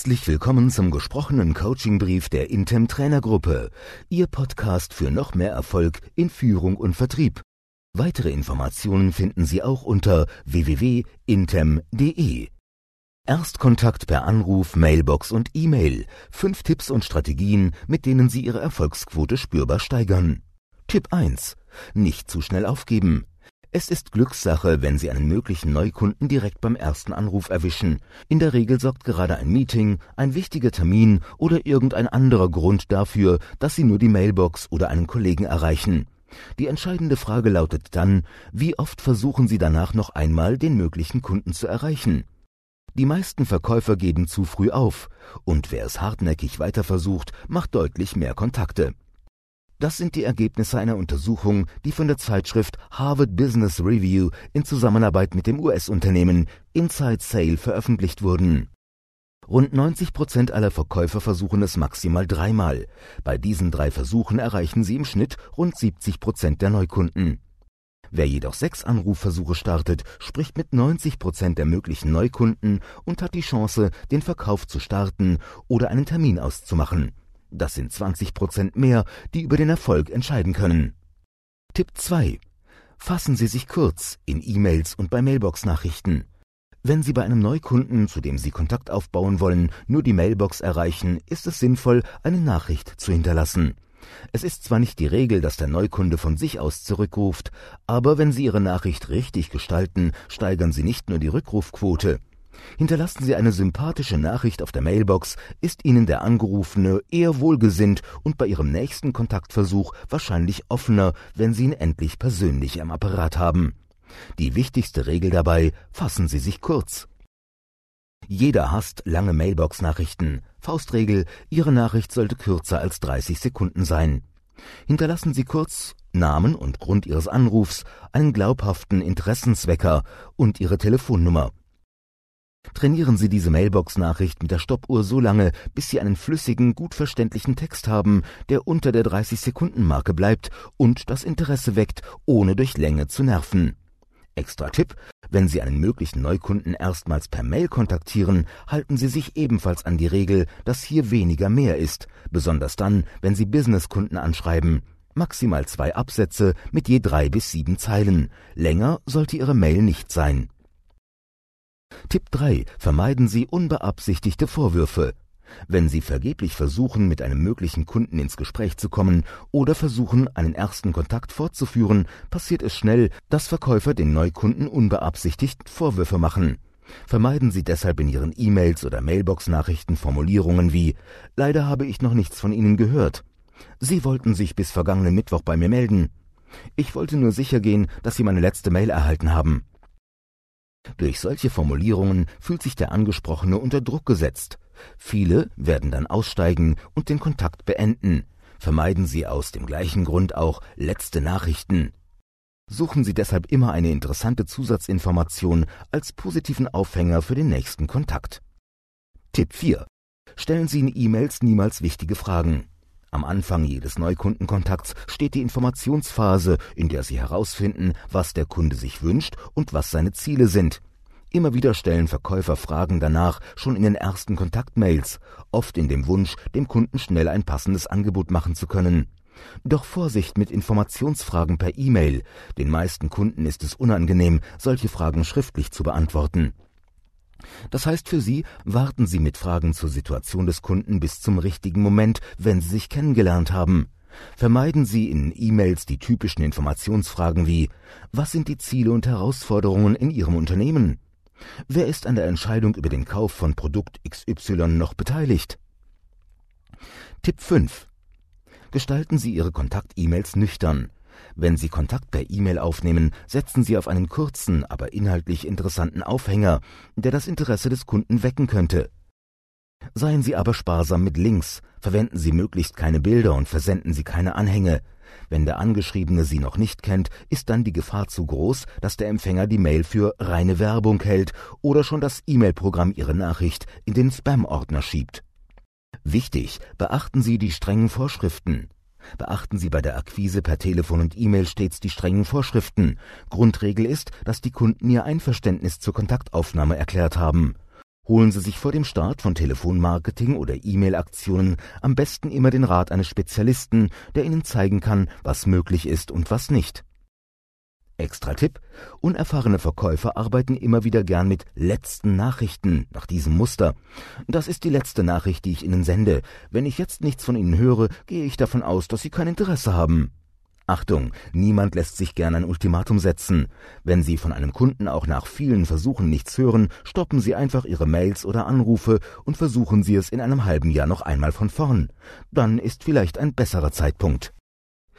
Herzlich willkommen zum gesprochenen Coachingbrief der Intem Trainergruppe, Ihr Podcast für noch mehr Erfolg in Führung und Vertrieb. Weitere Informationen finden Sie auch unter www.intem.de. Erstkontakt per Anruf, Mailbox und E-Mail. Fünf Tipps und Strategien, mit denen Sie Ihre Erfolgsquote spürbar steigern. Tipp 1. Nicht zu schnell aufgeben. Es ist Glückssache, wenn Sie einen möglichen Neukunden direkt beim ersten Anruf erwischen. In der Regel sorgt gerade ein Meeting, ein wichtiger Termin oder irgendein anderer Grund dafür, dass Sie nur die Mailbox oder einen Kollegen erreichen. Die entscheidende Frage lautet dann, wie oft versuchen Sie danach noch einmal, den möglichen Kunden zu erreichen? Die meisten Verkäufer geben zu früh auf, und wer es hartnäckig weiter versucht, macht deutlich mehr Kontakte. Das sind die Ergebnisse einer Untersuchung, die von der Zeitschrift Harvard Business Review in Zusammenarbeit mit dem US-Unternehmen Inside Sale veröffentlicht wurden. Rund 90 Prozent aller Verkäufer versuchen es maximal dreimal. Bei diesen drei Versuchen erreichen sie im Schnitt rund 70 Prozent der Neukunden. Wer jedoch sechs Anrufversuche startet, spricht mit 90 Prozent der möglichen Neukunden und hat die Chance, den Verkauf zu starten oder einen Termin auszumachen. Das sind 20 Prozent mehr, die über den Erfolg entscheiden können. Tipp 2. Fassen Sie sich kurz in E-Mails und bei Mailbox-Nachrichten. Wenn Sie bei einem Neukunden, zu dem Sie Kontakt aufbauen wollen, nur die Mailbox erreichen, ist es sinnvoll, eine Nachricht zu hinterlassen. Es ist zwar nicht die Regel, dass der Neukunde von sich aus zurückruft, aber wenn Sie Ihre Nachricht richtig gestalten, steigern Sie nicht nur die Rückrufquote, Hinterlassen Sie eine sympathische Nachricht auf der Mailbox, ist Ihnen der Angerufene eher wohlgesinnt und bei Ihrem nächsten Kontaktversuch wahrscheinlich offener, wenn Sie ihn endlich persönlich am Apparat haben. Die wichtigste Regel dabei, fassen Sie sich kurz. Jeder hasst lange Mailbox-Nachrichten. Faustregel, Ihre Nachricht sollte kürzer als 30 Sekunden sein. Hinterlassen Sie kurz Namen und Grund Ihres Anrufs, einen glaubhaften Interessenswecker und Ihre Telefonnummer. Trainieren Sie diese Mailbox-Nachricht mit der Stoppuhr so lange, bis Sie einen flüssigen, gut verständlichen Text haben, der unter der 30-Sekunden-Marke bleibt und das Interesse weckt, ohne durch Länge zu nerven. Extra Tipp, wenn Sie einen möglichen Neukunden erstmals per Mail kontaktieren, halten Sie sich ebenfalls an die Regel, dass hier weniger mehr ist, besonders dann, wenn Sie Businesskunden anschreiben. Maximal zwei Absätze mit je drei bis sieben Zeilen. Länger sollte Ihre Mail nicht sein. Tipp 3. Vermeiden Sie unbeabsichtigte Vorwürfe. Wenn Sie vergeblich versuchen, mit einem möglichen Kunden ins Gespräch zu kommen oder versuchen, einen ersten Kontakt fortzuführen, passiert es schnell, dass Verkäufer den Neukunden unbeabsichtigt Vorwürfe machen. Vermeiden Sie deshalb in Ihren E-Mails oder Mailbox-Nachrichten Formulierungen wie Leider habe ich noch nichts von Ihnen gehört. Sie wollten sich bis vergangenen Mittwoch bei mir melden. Ich wollte nur sicher gehen, dass Sie meine letzte Mail erhalten haben. Durch solche Formulierungen fühlt sich der Angesprochene unter Druck gesetzt. Viele werden dann aussteigen und den Kontakt beenden. Vermeiden Sie aus dem gleichen Grund auch letzte Nachrichten. Suchen Sie deshalb immer eine interessante Zusatzinformation als positiven Aufhänger für den nächsten Kontakt. Tipp 4. Stellen Sie in E-Mails niemals wichtige Fragen. Am Anfang jedes Neukundenkontakts steht die Informationsphase, in der Sie herausfinden, was der Kunde sich wünscht und was seine Ziele sind. Immer wieder stellen Verkäufer Fragen danach, schon in den ersten Kontaktmails, oft in dem Wunsch, dem Kunden schnell ein passendes Angebot machen zu können. Doch Vorsicht mit Informationsfragen per E-Mail. Den meisten Kunden ist es unangenehm, solche Fragen schriftlich zu beantworten. Das heißt für Sie, warten Sie mit Fragen zur Situation des Kunden bis zum richtigen Moment, wenn Sie sich kennengelernt haben. Vermeiden Sie in E-Mails die typischen Informationsfragen wie Was sind die Ziele und Herausforderungen in Ihrem Unternehmen? Wer ist an der Entscheidung über den Kauf von Produkt XY noch beteiligt? Tipp 5. Gestalten Sie Ihre Kontakt-E-Mails nüchtern. Wenn Sie Kontakt per E-Mail aufnehmen, setzen Sie auf einen kurzen, aber inhaltlich interessanten Aufhänger, der das Interesse des Kunden wecken könnte. Seien Sie aber sparsam mit Links, verwenden Sie möglichst keine Bilder und versenden Sie keine Anhänge. Wenn der Angeschriebene Sie noch nicht kennt, ist dann die Gefahr zu groß, dass der Empfänger die Mail für reine Werbung hält oder schon das E-Mail-Programm Ihre Nachricht in den Spam-Ordner schiebt. Wichtig, beachten Sie die strengen Vorschriften. Beachten Sie bei der Akquise per Telefon und E-Mail stets die strengen Vorschriften. Grundregel ist, dass die Kunden ihr Einverständnis zur Kontaktaufnahme erklärt haben. Holen Sie sich vor dem Start von Telefonmarketing oder E-Mail-Aktionen am besten immer den Rat eines Spezialisten, der Ihnen zeigen kann, was möglich ist und was nicht. Extra Tipp. Unerfahrene Verkäufer arbeiten immer wieder gern mit letzten Nachrichten nach diesem Muster. Das ist die letzte Nachricht, die ich Ihnen sende. Wenn ich jetzt nichts von Ihnen höre, gehe ich davon aus, dass Sie kein Interesse haben. Achtung, niemand lässt sich gern ein Ultimatum setzen. Wenn Sie von einem Kunden auch nach vielen Versuchen nichts hören, stoppen Sie einfach Ihre Mails oder Anrufe und versuchen Sie es in einem halben Jahr noch einmal von vorn. Dann ist vielleicht ein besserer Zeitpunkt.